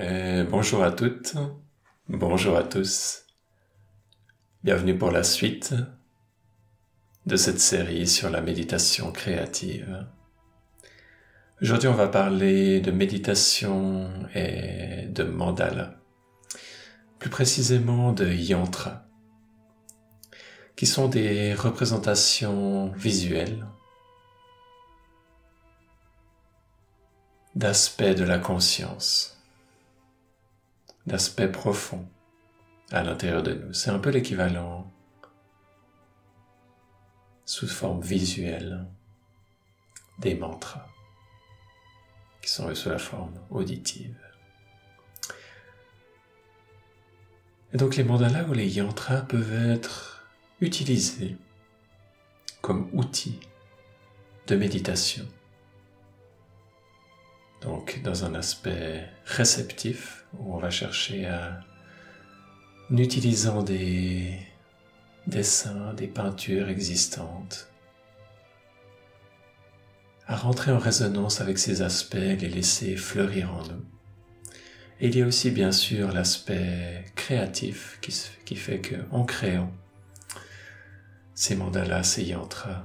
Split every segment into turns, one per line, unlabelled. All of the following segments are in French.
Et bonjour à toutes, bonjour à tous. Bienvenue pour la suite de cette série sur la méditation créative. Aujourd'hui, on va parler de méditation et de mandala, plus précisément de yantra, qui sont des représentations visuelles d'aspects de la conscience d'aspect profond à l'intérieur de nous. C'est un peu l'équivalent sous forme visuelle des mantras qui sont sous la forme auditive. Et donc les mandalas ou les yantras peuvent être utilisés comme outils de méditation donc dans un aspect réceptif, où on va chercher à, en utilisant des dessins, des peintures existantes, à rentrer en résonance avec ces aspects, les laisser fleurir en nous. Il y a aussi bien sûr l'aspect créatif qui, qui fait qu'en créant ces mandalas, ces yantras,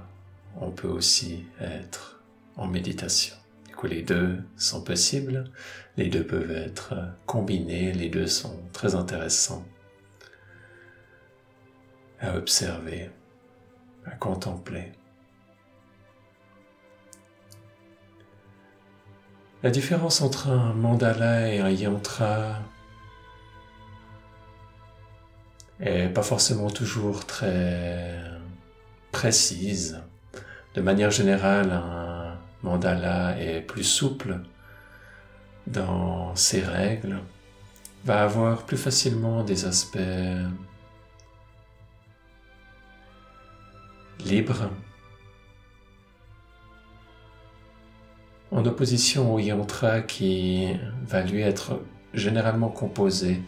on peut aussi être en méditation les deux sont possibles, les deux peuvent être combinés, les deux sont très intéressants à observer, à contempler. La différence entre un mandala et un yantra est pas forcément toujours très précise. De manière générale, un mandala est plus souple dans ses règles, va avoir plus facilement des aspects libres, en opposition au yantra qui va lui être généralement composé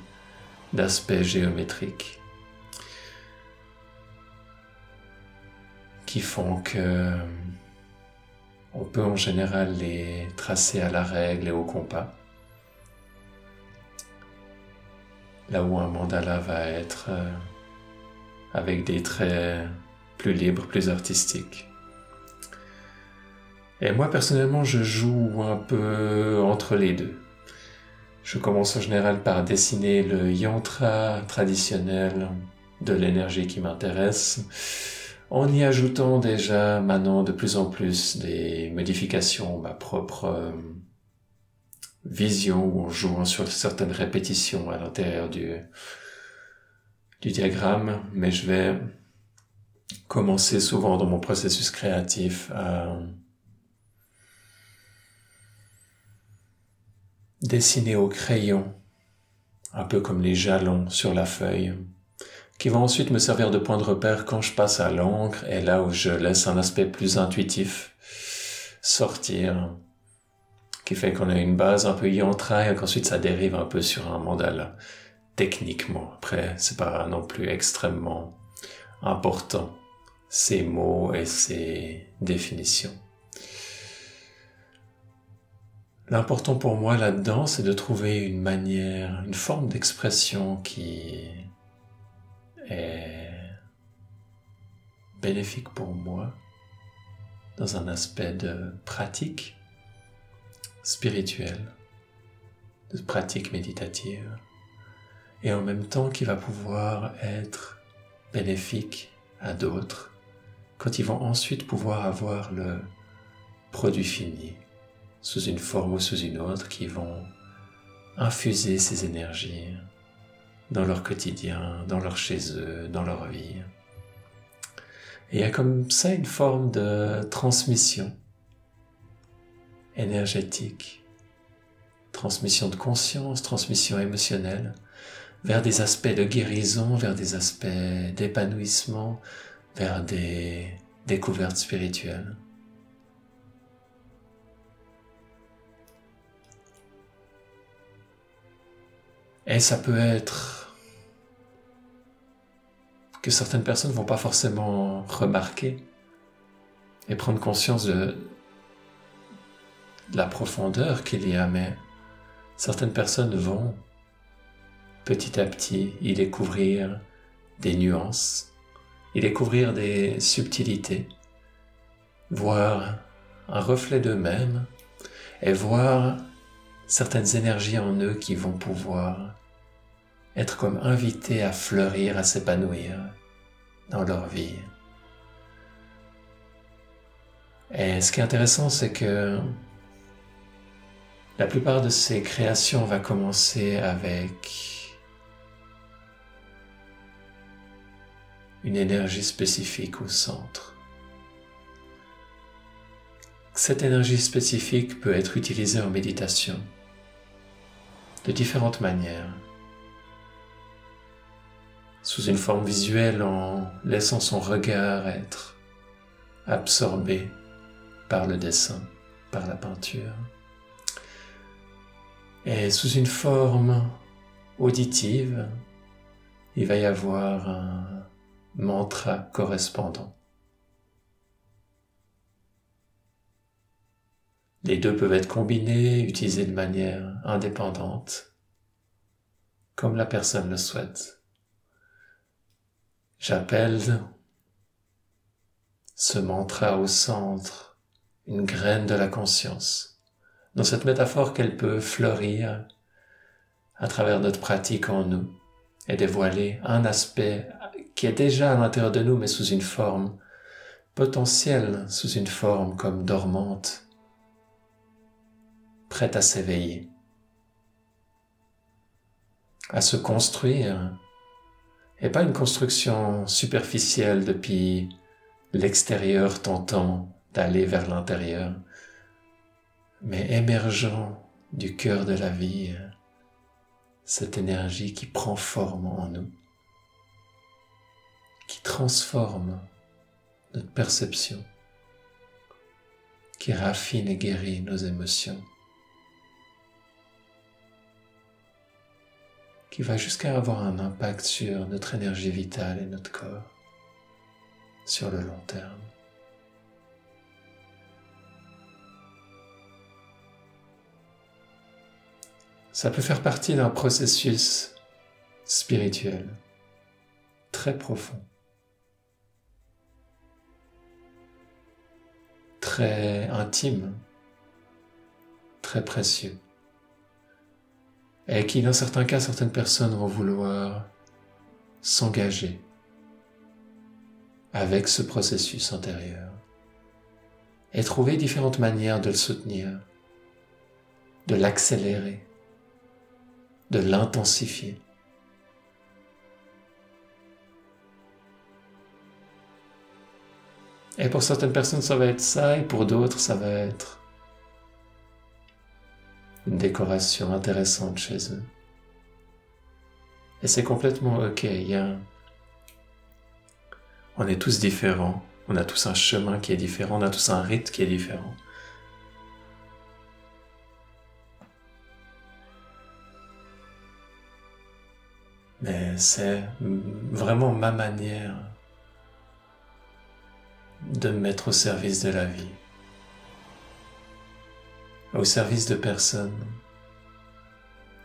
d'aspects géométriques qui font que on peut en général les tracer à la règle et au compas. Là où un mandala va être euh, avec des traits plus libres, plus artistiques. Et moi personnellement, je joue un peu entre les deux. Je commence en général par dessiner le yantra traditionnel de l'énergie qui m'intéresse en y ajoutant déjà maintenant de plus en plus des modifications, ma propre euh, vision, ou en jouant sur certaines répétitions à l'intérieur du, du diagramme, mais je vais commencer souvent dans mon processus créatif à dessiner au crayon, un peu comme les jalons sur la feuille, qui vont ensuite me servir de point de repère quand je passe à l'encre et là où je laisse un aspect plus intuitif sortir, qui fait qu'on a une base un peu yantra et qu'ensuite ça dérive un peu sur un mandala. Techniquement, après, c'est pas non plus extrêmement important, ces mots et ces définitions. L'important pour moi là-dedans, c'est de trouver une manière, une forme d'expression qui est bénéfique pour moi dans un aspect de pratique spirituelle, de pratique méditative, et en même temps qui va pouvoir être bénéfique à d'autres quand ils vont ensuite pouvoir avoir le produit fini sous une forme ou sous une autre qui vont infuser ces énergies dans leur quotidien, dans leur chez eux, dans leur vie. Et il y a comme ça une forme de transmission énergétique, transmission de conscience, transmission émotionnelle, vers des aspects de guérison, vers des aspects d'épanouissement, vers des découvertes spirituelles. Et ça peut être que certaines personnes vont pas forcément remarquer et prendre conscience de la profondeur qu'il y a, mais certaines personnes vont petit à petit y découvrir des nuances, y découvrir des subtilités, voir un reflet d'eux-mêmes et voir certaines énergies en eux qui vont pouvoir être comme invités à fleurir, à s'épanouir dans leur vie. Et ce qui est intéressant, c'est que la plupart de ces créations va commencer avec une énergie spécifique au centre. Cette énergie spécifique peut être utilisée en méditation de différentes manières. Sous une forme visuelle en laissant son regard être absorbé par le dessin, par la peinture. Et sous une forme auditive, il va y avoir un mantra correspondant. Les deux peuvent être combinés, utilisés de manière indépendante, comme la personne le souhaite. J'appelle ce mantra au centre une graine de la conscience. Dans cette métaphore qu'elle peut fleurir à travers notre pratique en nous et dévoiler un aspect qui est déjà à l'intérieur de nous mais sous une forme potentielle, sous une forme comme dormante, prête à s'éveiller, à se construire, et pas une construction superficielle depuis l'extérieur tentant d'aller vers l'intérieur, mais émergeant du cœur de la vie, cette énergie qui prend forme en nous, qui transforme notre perception, qui raffine et guérit nos émotions. Qui va jusqu'à avoir un impact sur notre énergie vitale et notre corps sur le long terme. Ça peut faire partie d'un processus spirituel très profond, très intime, très précieux et qui, dans certains cas, certaines personnes vont vouloir s'engager avec ce processus intérieur et trouver différentes manières de le soutenir, de l'accélérer, de l'intensifier. Et pour certaines personnes, ça va être ça, et pour d'autres, ça va être une décoration intéressante chez eux. Et c'est complètement ok, il. On est tous différents, on a tous un chemin qui est différent, on a tous un rythme qui est différent. Mais c'est vraiment ma manière de me mettre au service de la vie au service de personnes,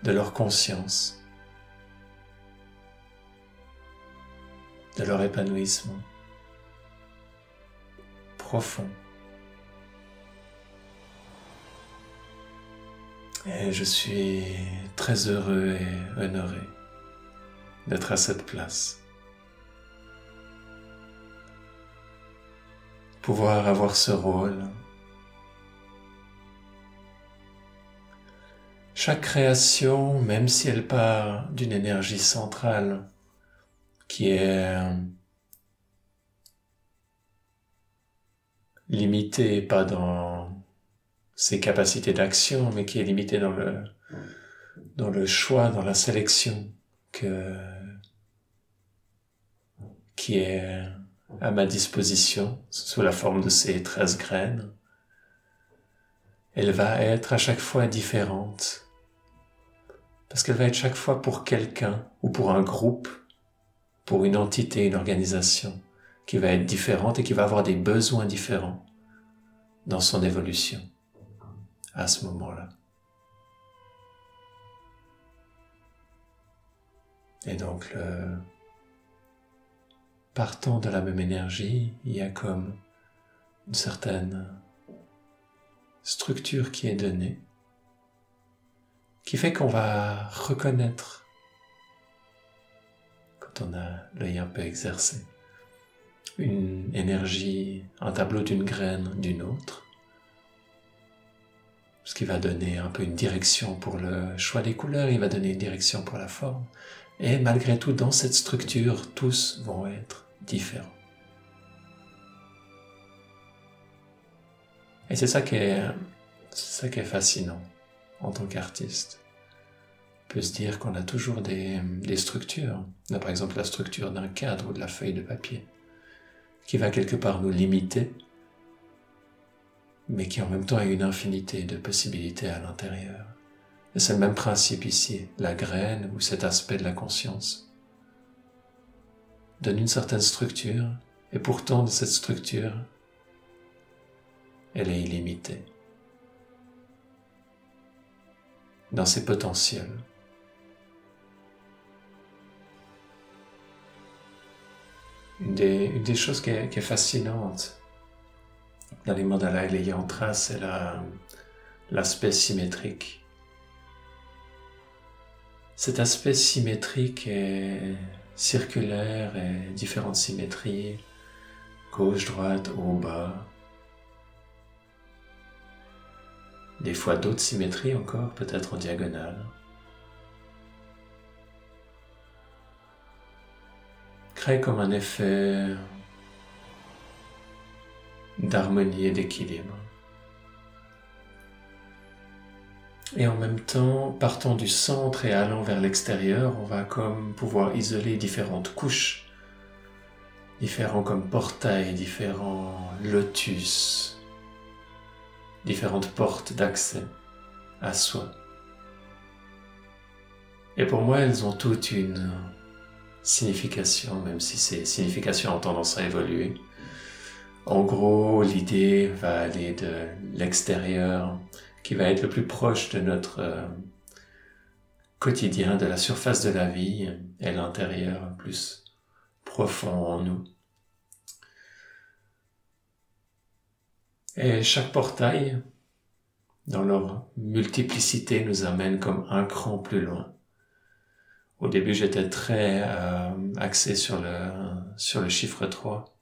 de leur conscience, de leur épanouissement profond. Et je suis très heureux et honoré d'être à cette place. Pouvoir avoir ce rôle Chaque création, même si elle part d'une énergie centrale qui est limitée pas dans ses capacités d'action, mais qui est limitée dans le, dans le choix, dans la sélection que, qui est à ma disposition sous la forme de ces 13 graines. Elle va être à chaque fois différente parce qu'elle va être chaque fois pour quelqu'un ou pour un groupe, pour une entité, une organisation, qui va être différente et qui va avoir des besoins différents dans son évolution à ce moment-là. Et donc, partant de la même énergie, il y a comme une certaine structure qui est donnée qui fait qu'on va reconnaître, quand on a l'œil un peu exercé, une énergie, un tableau d'une graine d'une autre, ce qui va donner un peu une direction pour le choix des couleurs, il va donner une direction pour la forme. Et malgré tout, dans cette structure, tous vont être différents. Et c'est ça qui est, ça qui est fascinant en tant qu'artiste. Peut se dire qu'on a toujours des, des structures. On a par exemple la structure d'un cadre ou de la feuille de papier qui va quelque part nous limiter, mais qui en même temps a une infinité de possibilités à l'intérieur. Et c'est le même principe ici, la graine ou cet aspect de la conscience donne une certaine structure, et pourtant de cette structure, elle est illimitée dans ses potentiels. Une des, choses qui est, fascinante dans les mandalas et les yantras, c'est l'aspect symétrique. Cet aspect symétrique est circulaire et différentes symétries, gauche, droite, haut, bas. Des fois d'autres symétries encore, peut-être en diagonale. Crée comme un effet d'harmonie et d'équilibre. Et en même temps, partant du centre et allant vers l'extérieur, on va comme pouvoir isoler différentes couches, différents comme portails, différents lotus, différentes portes d'accès à soi. Et pour moi, elles ont toutes une signification, même si ces significations ont tendance à évoluer. En gros, l'idée va aller de l'extérieur, qui va être le plus proche de notre euh, quotidien, de la surface de la vie, et l'intérieur plus profond en nous. Et chaque portail, dans leur multiplicité, nous amène comme un cran plus loin. Au début, j'étais très euh, axé sur le, sur le chiffre 3.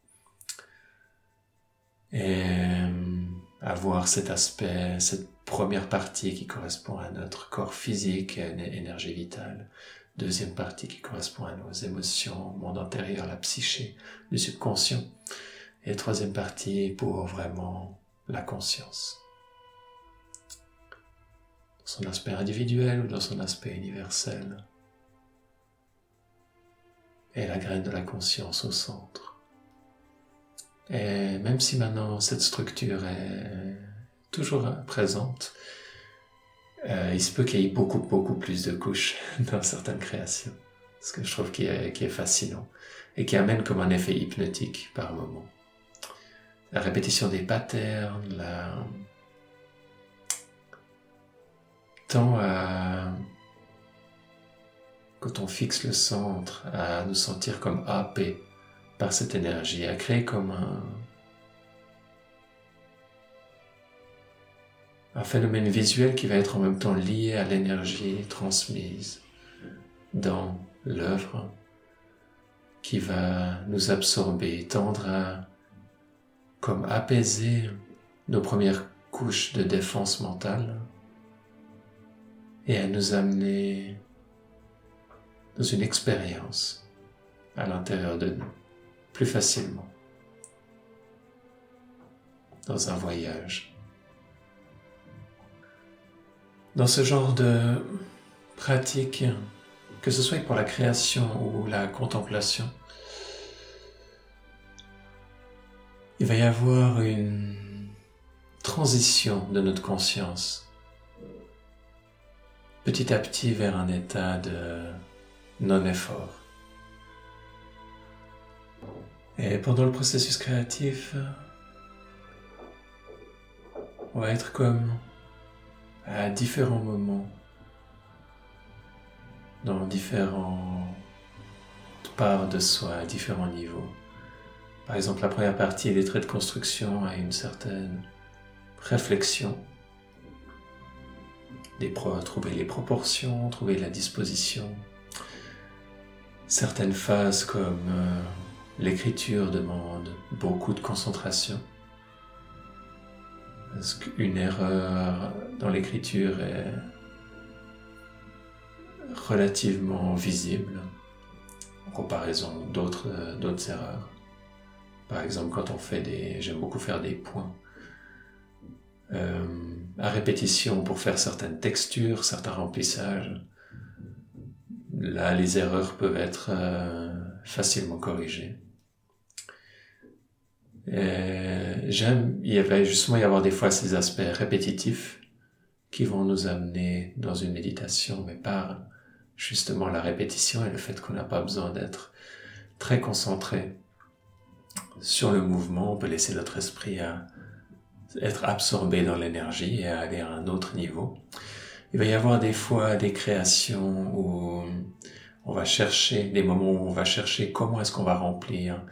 Et euh, avoir cet aspect, cette première partie qui correspond à notre corps physique et énergie vitale. Deuxième partie qui correspond à nos émotions, monde intérieur, la psyché, le subconscient. Et troisième partie pour vraiment la conscience. Dans son aspect individuel ou dans son aspect universel et la graine de la conscience au centre. Et même si maintenant cette structure est toujours présente, euh, il se peut qu'il y ait beaucoup, beaucoup plus de couches dans certaines créations. Ce que je trouve qui est, fascinant et qui amène comme un effet hypnotique par moment. La répétition des patterns, la... tend à quand on fixe le centre, à nous sentir comme happés par cette énergie, à créer comme un, un phénomène visuel qui va être en même temps lié à l'énergie transmise dans l'œuvre, qui va nous absorber, tendre à comme apaiser nos premières couches de défense mentale et à nous amener dans une expérience à l'intérieur de nous, plus facilement, dans un voyage. Dans ce genre de pratique, que ce soit pour la création ou la contemplation, il va y avoir une transition de notre conscience petit à petit vers un état de non-effort. Et pendant le processus créatif, on va être comme à différents moments, dans différents parts de soi à différents niveaux. Par exemple, la première partie, les traits de construction, a une certaine réflexion, trouver les proportions, trouver la disposition. Certaines phases comme euh, l'écriture demandent beaucoup de concentration. Parce qu'une erreur dans l'écriture est relativement visible en comparaison d'autres d'autres erreurs? Par exemple, quand on fait des, j'aime beaucoup faire des points euh, à répétition pour faire certaines textures, certains remplissages. Là, les erreurs peuvent être euh, facilement corrigées. J'aime, il avait justement y avoir des fois ces aspects répétitifs qui vont nous amener dans une méditation, mais par justement la répétition et le fait qu'on n'a pas besoin d'être très concentré sur le mouvement, on peut laisser notre esprit à être absorbé dans l'énergie et à aller à un autre niveau. Il va y avoir des fois des créations où on va chercher, des moments où on va chercher comment est-ce qu'on va remplir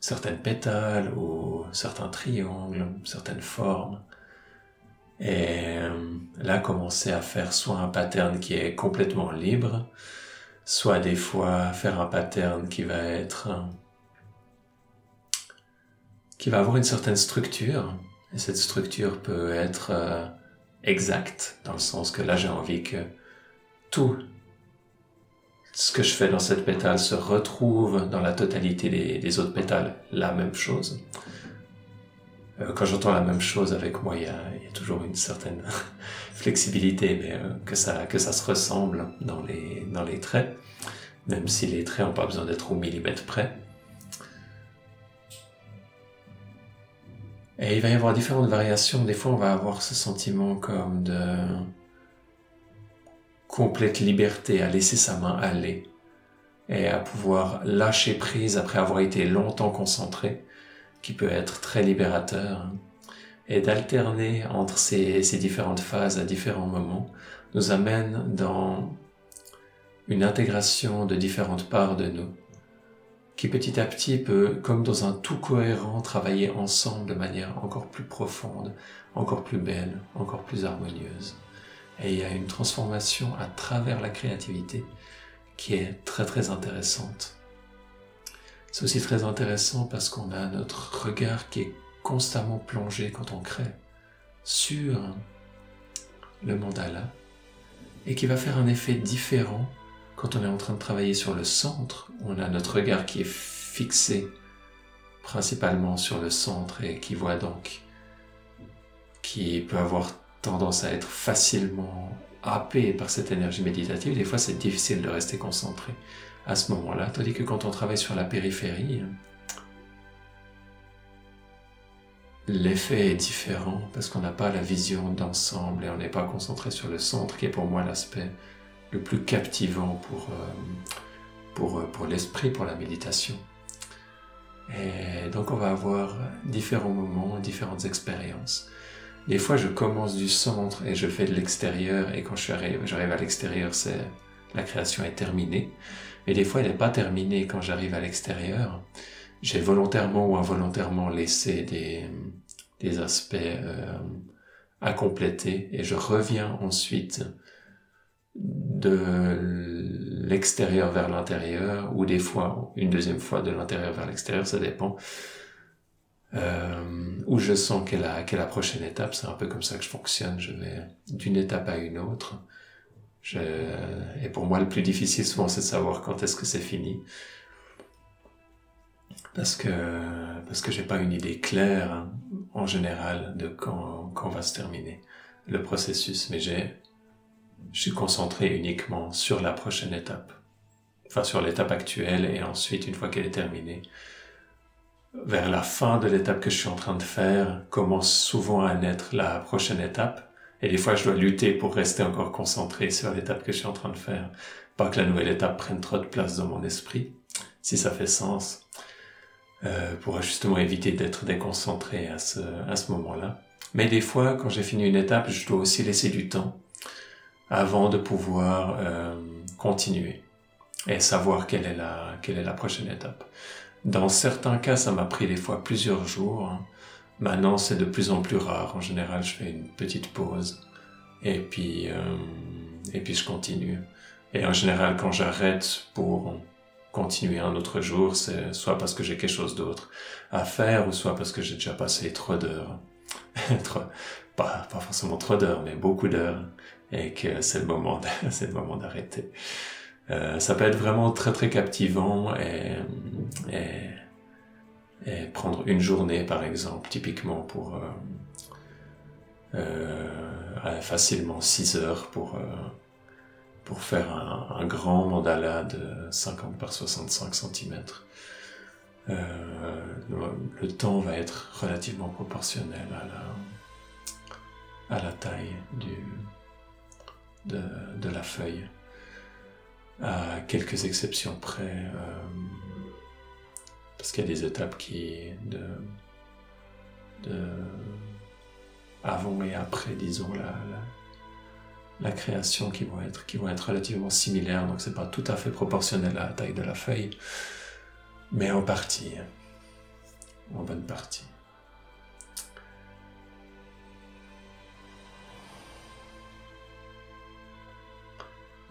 certaines pétales ou certains triangles, certaines formes. Et euh, là, commencer à faire soit un pattern qui est complètement libre, soit des fois faire un pattern qui va être qui va avoir une certaine structure. Et cette structure peut être exacte, dans le sens que là j'ai envie que tout ce que je fais dans cette pétale se retrouve dans la totalité des, autres pétales, la même chose. Euh, quand j'entends la même chose avec moi, il y a, toujours une certaine flexibilité, mais euh, que, ça, que ça se ressemble dans les, dans les traits, même si les traits n'ont pas besoin d'être au millimètre près. Et il va y avoir différentes variations. Des fois, on va avoir ce sentiment comme de complète liberté à laisser sa main aller et à pouvoir lâcher prise après avoir été longtemps concentré, qui peut être très libérateur. Et d'alterner entre ces, ces différentes phases à différents moments nous amène dans une intégration de différentes parts de nous qui petit à petit peut, comme dans un tout cohérent, travailler ensemble de manière encore plus profonde, encore plus belle, encore plus harmonieuse. Et il y a une transformation à travers la créativité qui est très très intéressante. C'est aussi très intéressant parce qu'on a notre regard qui est constamment plongé quand on crée sur le mandala et qui va faire un effet différent quand on est en train de travailler sur le centre, on a notre regard qui est fixé principalement sur le centre et qui voit donc, qui peut avoir tendance à être facilement happé par cette énergie méditative. Des fois, c'est difficile de rester concentré à ce moment-là. Tandis que quand on travaille sur la périphérie, l'effet est différent parce qu'on n'a pas la vision d'ensemble et on n'est pas concentré sur le centre qui est pour moi l'aspect le plus captivant pour, euh, pour, euh, pour l'esprit, pour la méditation. Et donc on va avoir différents moments, différentes expériences. Des fois je commence du centre et je fais de l'extérieur et quand j'arrive, à l'extérieur, c'est la création est terminée. Mais des fois elle n'est pas terminée quand j'arrive à l'extérieur. J'ai volontairement ou involontairement laissé des, des aspects euh, à compléter et je reviens ensuite de l'extérieur vers l'intérieur, ou des fois, une deuxième fois de l'intérieur vers l'extérieur, ça dépend. Euh, où je sens qu'est la, la prochaine étape, c'est un peu comme ça que je fonctionne, je vais d'une étape à une autre. Et pour moi, le plus difficile souvent, c'est de savoir quand est-ce que c'est fini. Parce que, parce que j'ai pas une idée claire, hein, en général, de quand, quand va se terminer le processus, mais j'ai je suis concentré uniquement sur la prochaine étape, enfin sur l'étape actuelle et ensuite une fois qu'elle est terminée, vers la fin de l'étape que je suis en train de faire, commence souvent à naître la prochaine étape. Et des fois, je dois lutter pour rester encore concentré sur l'étape que je suis en train de faire. Pas que la nouvelle étape prenne trop de place dans mon esprit, si ça fait sens, euh, pour justement éviter d'être déconcentré à ce, à ce moment-là. Mais des fois, quand j'ai fini une étape, je dois aussi laisser du temps avant de pouvoir euh, continuer. et savoir quelle est la, quelle est la prochaine étape. Dans certains cas, ça m'a pris des fois plusieurs jours. Maintenant, c'est de plus en plus rare. En général, je fais une petite pause et puis, euh, et puis je continue. Et en général, quand j'arrête pour continuer un autre jour, c'est soit parce que j'ai quelque chose d'autre à faire ou soit parce que j'ai déjà passé trop d'heures. pas, pas forcément trop d'heures, mais beaucoup d'heures et que c'est le moment, c'est le moment d'arrêter. Euh, ça peut être vraiment très très captivant et, prendre une journée par exemple, typiquement pour euh, euh, facilement 6 heures pour, pour faire un, grand mandala de 50 par 65 cm. Le, le, temps va être relativement proportionnel à la, à la taille du, de, la feuille à quelques exceptions près, euh, parce qu'il y a des étapes qui de, avant et après, disons la, création qui vont être qui vont être relativement similaires, donc c'est pas tout à fait proportionnel à la taille de la feuille, mais en partie, en bonne partie.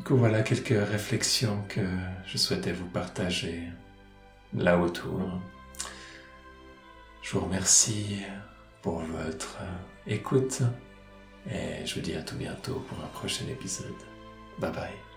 Coup, voilà quelques réflexions que je souhaitais vous partager là autour. Je vous remercie pour votre écoute et je vous dis à tout bientôt pour un prochain épisode. Bye bye.